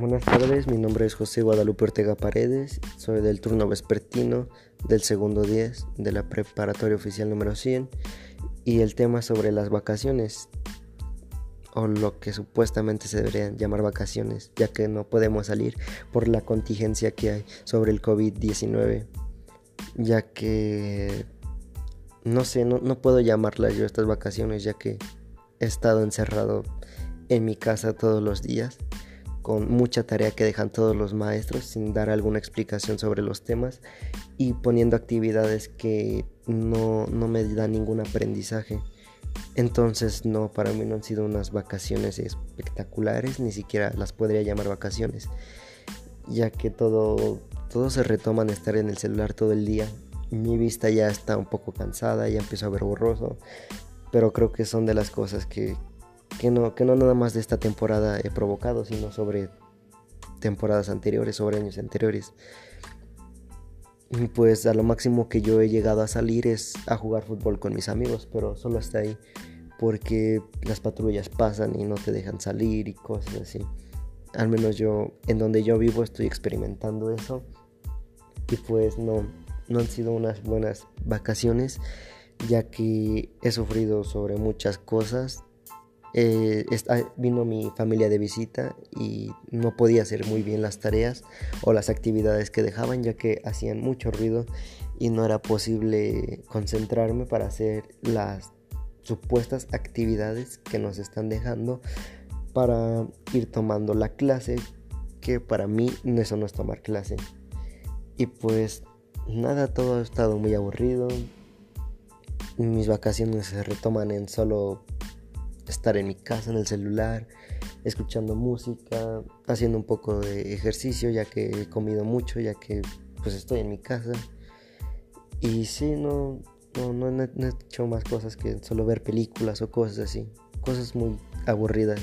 Buenas tardes, mi nombre es José Guadalupe Ortega Paredes, soy del turno vespertino del segundo 10 de la preparatoria oficial número 100 y el tema sobre las vacaciones o lo que supuestamente se deberían llamar vacaciones, ya que no podemos salir por la contingencia que hay sobre el COVID-19, ya que no sé, no, no puedo llamarlas yo estas vacaciones, ya que he estado encerrado en mi casa todos los días con mucha tarea que dejan todos los maestros sin dar alguna explicación sobre los temas y poniendo actividades que no, no me dan ningún aprendizaje. Entonces no, para mí no han sido unas vacaciones espectaculares, ni siquiera las podría llamar vacaciones, ya que todo, todo se retoma en estar en el celular todo el día. Mi vista ya está un poco cansada, ya empiezo a ver borroso, pero creo que son de las cosas que, que no, que no nada más de esta temporada he provocado, sino sobre temporadas anteriores, sobre años anteriores. Y pues a lo máximo que yo he llegado a salir es a jugar fútbol con mis amigos, pero solo hasta ahí, porque las patrullas pasan y no te dejan salir y cosas así. Al menos yo, en donde yo vivo, estoy experimentando eso. Y pues no, no han sido unas buenas vacaciones, ya que he sufrido sobre muchas cosas eh, vino mi familia de visita y no podía hacer muy bien las tareas o las actividades que dejaban ya que hacían mucho ruido y no era posible concentrarme para hacer las supuestas actividades que nos están dejando para ir tomando la clase que para mí no es tomar clase. Y pues nada todo ha estado muy aburrido. Mis vacaciones se retoman en solo estar en mi casa, en el celular, escuchando música, haciendo un poco de ejercicio ya que he comido mucho, ya que pues estoy en mi casa. Y sí, no, no, no, he, hecho más cosas que solo ver películas o cosas así, cosas muy aburridas.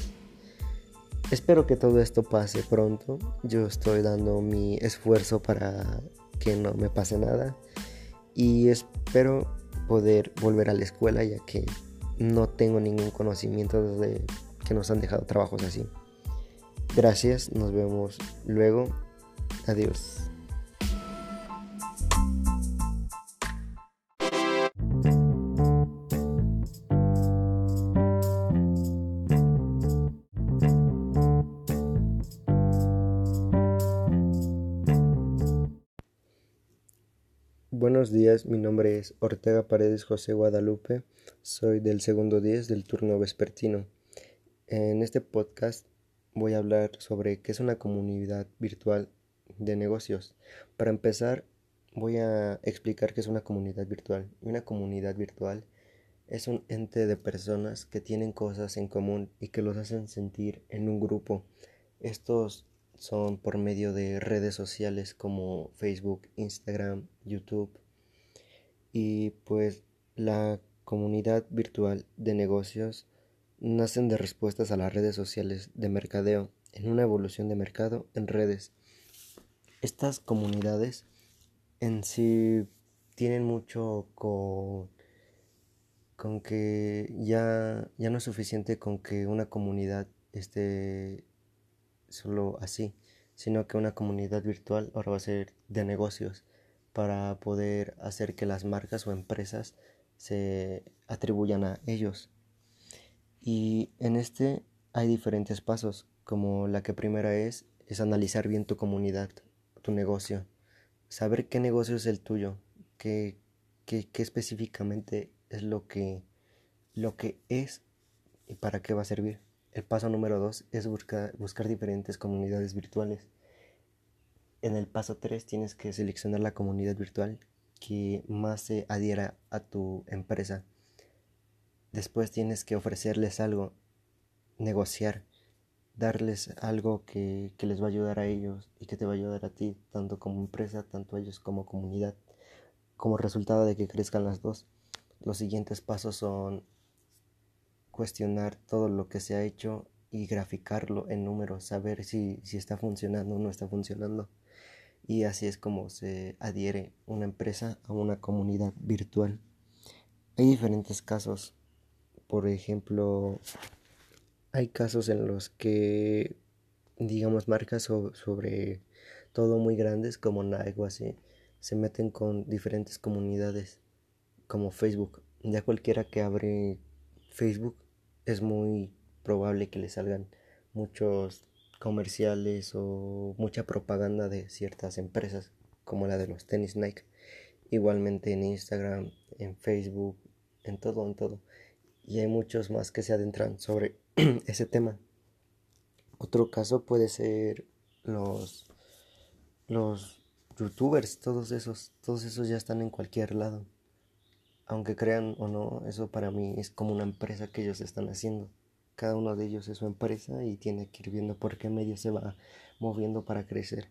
Espero que todo esto pase pronto. Yo estoy dando mi esfuerzo para que no me pase nada. Y espero poder volver a la escuela ya que no tengo ningún conocimiento de que nos han dejado trabajos así. Gracias, nos vemos luego. Adiós. Buenos días, mi nombre es Ortega Paredes José Guadalupe, soy del segundo 10 del turno vespertino. En este podcast voy a hablar sobre qué es una comunidad virtual de negocios. Para empezar, voy a explicar qué es una comunidad virtual. Una comunidad virtual es un ente de personas que tienen cosas en común y que los hacen sentir en un grupo. Estos son por medio de redes sociales como Facebook, Instagram, YouTube. Y pues la comunidad virtual de negocios nacen de respuestas a las redes sociales de mercadeo en una evolución de mercado en redes. Estas comunidades en sí tienen mucho con, con que ya, ya no es suficiente con que una comunidad esté solo así, sino que una comunidad virtual ahora va a ser de negocios para poder hacer que las marcas o empresas se atribuyan a ellos. Y en este hay diferentes pasos, como la que primera es es analizar bien tu comunidad, tu negocio, saber qué negocio es el tuyo, qué, qué, qué específicamente es lo que, lo que es y para qué va a servir. El paso número dos es buscar, buscar diferentes comunidades virtuales. En el paso 3 tienes que seleccionar la comunidad virtual que más se adhiera a tu empresa. Después tienes que ofrecerles algo, negociar, darles algo que, que, les va a ayudar a ellos y que te va a ayudar a ti, tanto como empresa, tanto a ellos como comunidad. Como resultado de que crezcan las dos, los siguientes pasos son cuestionar todo lo que se ha hecho y graficarlo en números, saber si, si está funcionando o no está funcionando. Y así es como se adhiere una empresa a una comunidad virtual. Hay diferentes casos. Por ejemplo, hay casos en los que digamos, marcas sobre todo muy grandes como Nike o así, se meten con diferentes comunidades como Facebook. Ya cualquiera que abre Facebook es muy probable que le salgan muchos comerciales o mucha propaganda de ciertas empresas como la de los tenis Nike. Igualmente en Instagram, en Facebook, en todo, en todo. Y hay muchos más que se adentran sobre ese tema. Otro caso puede ser los los youtubers, todos esos, todos esos ya están en cualquier lado. Aunque crean o no, eso para mí es como una empresa que ellos están haciendo. Cada uno de ellos es su empresa y tiene que ir viendo por qué medio se va moviendo para crecer.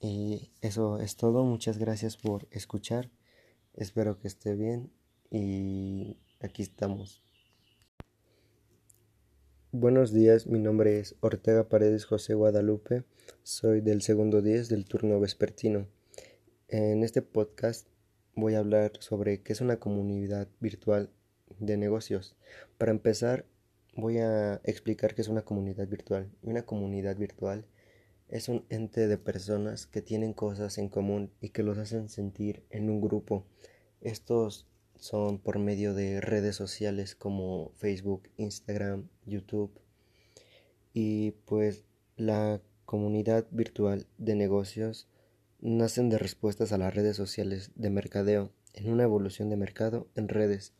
Y eso es todo. Muchas gracias por escuchar. Espero que esté bien y aquí estamos. Buenos días, mi nombre es Ortega Paredes José Guadalupe, soy del segundo 10 del turno vespertino. En este podcast voy a hablar sobre qué es una comunidad virtual de negocios. Para empezar, voy a explicar qué es una comunidad virtual. Una comunidad virtual es un ente de personas que tienen cosas en común y que los hacen sentir en un grupo. Estos son por medio de redes sociales como Facebook, Instagram, YouTube. Y pues la comunidad virtual de negocios nacen de respuestas a las redes sociales de mercadeo en una evolución de mercado en redes.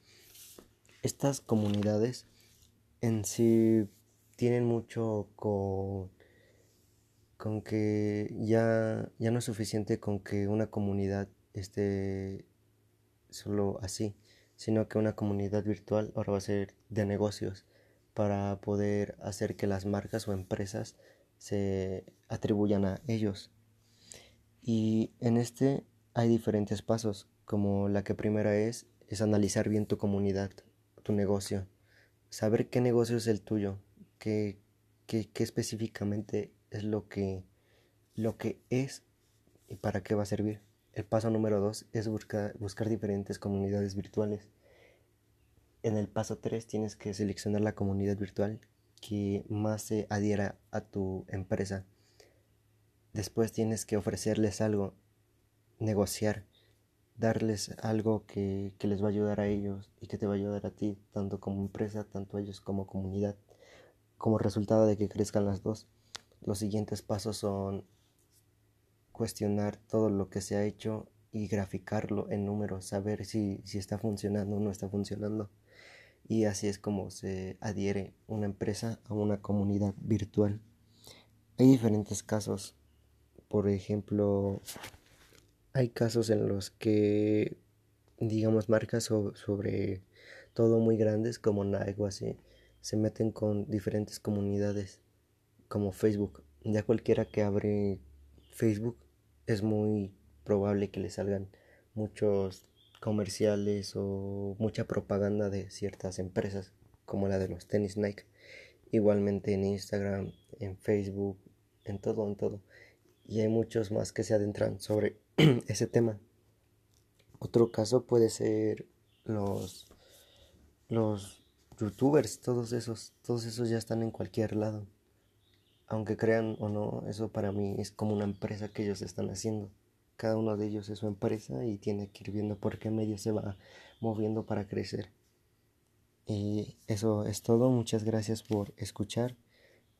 Estas comunidades en sí tienen mucho con, con que ya, ya no es suficiente con que una comunidad esté solo así, sino que una comunidad virtual ahora va a ser de negocios para poder hacer que las marcas o empresas se atribuyan a ellos. Y en este hay diferentes pasos, como la que primera es es analizar bien tu comunidad, tu negocio, saber qué negocio es el tuyo, qué, qué, qué específicamente es lo que, lo que es y para qué va a servir. El paso número dos es buscar, buscar diferentes comunidades virtuales. En el paso tres tienes que seleccionar la comunidad virtual que más se adhiera a tu empresa. Después tienes que ofrecerles algo, negociar, darles algo que, que, les va a ayudar a ellos y que te va a ayudar a ti, tanto como empresa, tanto ellos como comunidad, como resultado de que crezcan las dos. Los siguientes pasos son cuestionar todo lo que se ha hecho y graficarlo en números, saber si, si está funcionando o no está funcionando. Y así es como se adhiere una empresa a una comunidad virtual. Hay diferentes casos. Por ejemplo, hay casos en los que, digamos, marcas sobre todo muy grandes como Nike o así, se meten con diferentes comunidades como Facebook. Ya cualquiera que abre Facebook es muy probable que le salgan muchos comerciales o mucha propaganda de ciertas empresas como la de los tenis Nike. Igualmente en Instagram, en Facebook, en todo, en todo. Y hay muchos más que se adentran sobre ese tema. Otro caso puede ser los los youtubers, todos esos, todos esos ya están en cualquier lado aunque crean o no, eso para mí es como una empresa que ellos están haciendo. Cada uno de ellos es su empresa y tiene que ir viendo por qué medio se va moviendo para crecer. Y eso es todo. Muchas gracias por escuchar.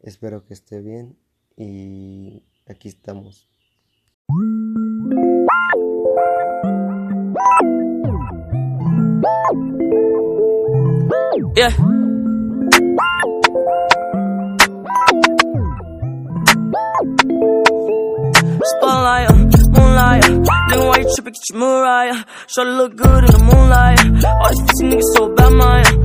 Espero que esté bien y aquí estamos. Spotlight, moonlight. Nigga, why you tripping? Get your Mariah. To look good in the moonlight. All these pussy niggas so bad, mine.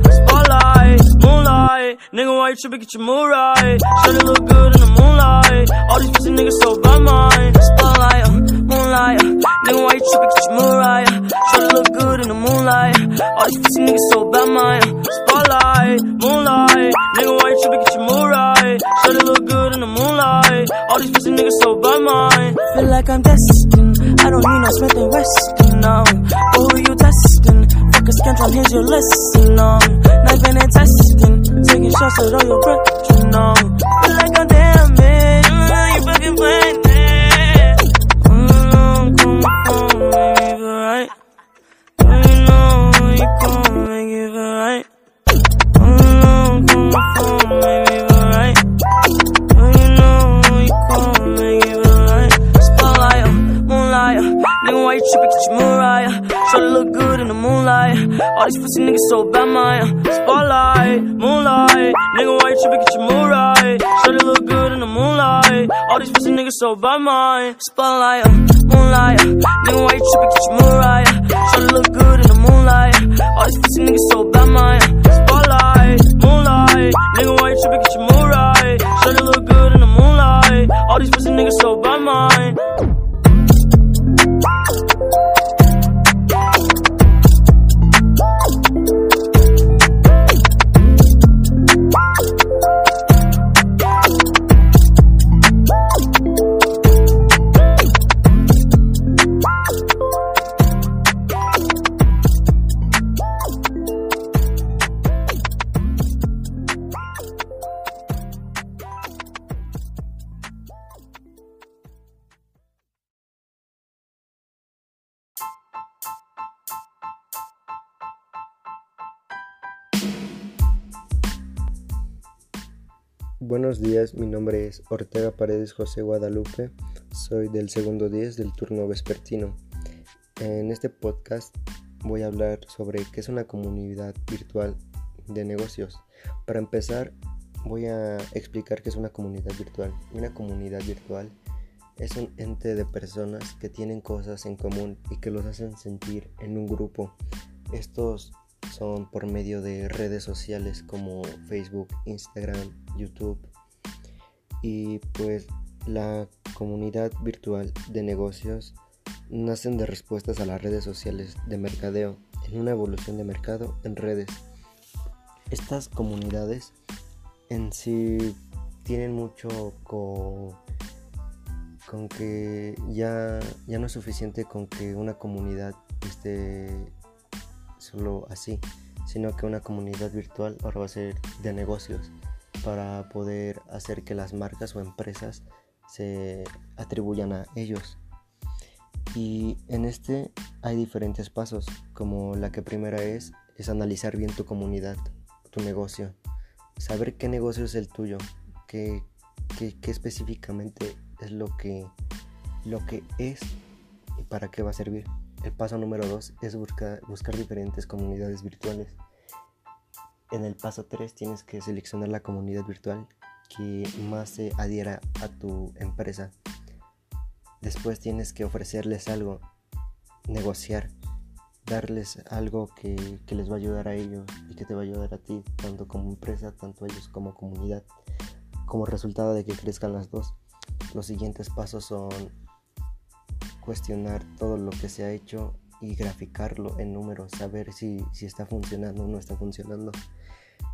Nigga, why you tripping? Get your Mariah. Try to look good in the moonlight. All these pussy niggas so bad, mine. Spotlight, uh, moonlight. Uh. Nigga, why you tripping? Get your Mariah. Try to look good in the moonlight. All these pussy niggas so bad, mine. Spotlight, moonlight. Nigga, why you tripping? Get your Mariah. Try to look good in the moonlight. All these pussy niggas so bad, mine. Feel like I'm destined. I don't need no Smith and Weston, no. But who you testing? Fuck a scantron, here's your lesson, no. Knife and testing. Taking shots at all your breath, you know. Moonlight. All these pussy niggas so bad, my spotlight, uh, moonlight. uh, Nigga, why you tripping? Get your mood right. Sure look good in the moonlight. All these pussy niggas so bad, my spotlight, moonlight. Nigga, why you tripping? Get your mood right. Sure look good in the moonlight. All these pussy niggas so bad, my Buenos días, mi nombre es Ortega Paredes José Guadalupe, soy del segundo 10 del turno vespertino. En este podcast voy a hablar sobre qué es una comunidad virtual de negocios. Para empezar, voy a explicar qué es una comunidad virtual. Una comunidad virtual es un ente de personas que tienen cosas en común y que los hacen sentir en un grupo. Estos son por medio de redes sociales como Facebook, Instagram, YouTube. Y pues la comunidad virtual de negocios nacen de respuestas a las redes sociales de mercadeo en una evolución de mercado en redes. Estas comunidades en sí tienen mucho con, con que ya, ya no es suficiente con que una comunidad esté solo así, sino que una comunidad virtual ahora va a ser de negocios para poder hacer que las marcas o empresas se atribuyan a ellos. Y en este hay diferentes pasos, como la que primera es es analizar bien tu comunidad, tu negocio, saber qué negocio es el tuyo, qué, qué, qué específicamente es lo que, lo que es y para qué va a servir. El paso número 2 es buscar, diferentes comunidades virtuales. En el paso 3 tienes que seleccionar la comunidad virtual que más se adhiera a tu empresa. Después tienes que ofrecerles algo, negociar, darles algo que, que, les va a ayudar a ellos y que te va a ayudar a ti, tanto como empresa, tanto ellos como comunidad. Como resultado de que crezcan las dos, los siguientes pasos son cuestionar todo lo que se ha hecho y graficarlo en números, saber si, si está funcionando o no está funcionando.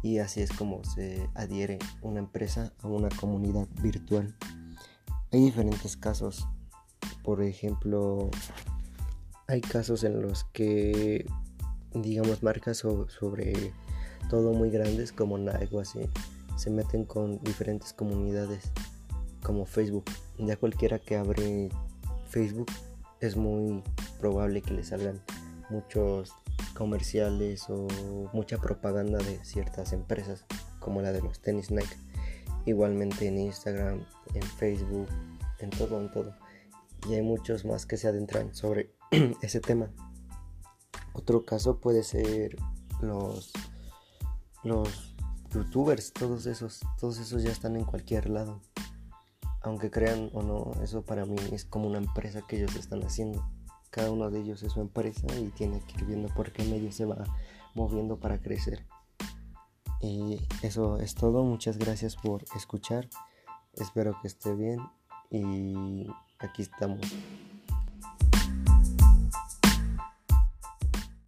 Y así es como se adhiere una empresa a una comunidad virtual. Hay diferentes casos. Por ejemplo, hay casos en los que, digamos, marcas sobre todo muy grandes como Nike o así, se meten con diferentes comunidades como Facebook. Ya cualquiera que abre Facebook es muy probable que le salgan muchos comerciales o mucha propaganda de ciertas empresas como la de los tenis Nike. Igualmente en Instagram, en Facebook, en todo, en todo. Y hay muchos más que se adentran sobre ese tema. Otro caso puede ser los los youtubers, todos esos, todos esos ya están en cualquier lado. Aunque crean o no, eso para mí es como una empresa que ellos están haciendo. Cada uno de ellos es su empresa y tiene que ir viendo por qué medio se va moviendo para crecer. Y eso es todo. Muchas gracias por escuchar. Espero que esté bien y aquí estamos.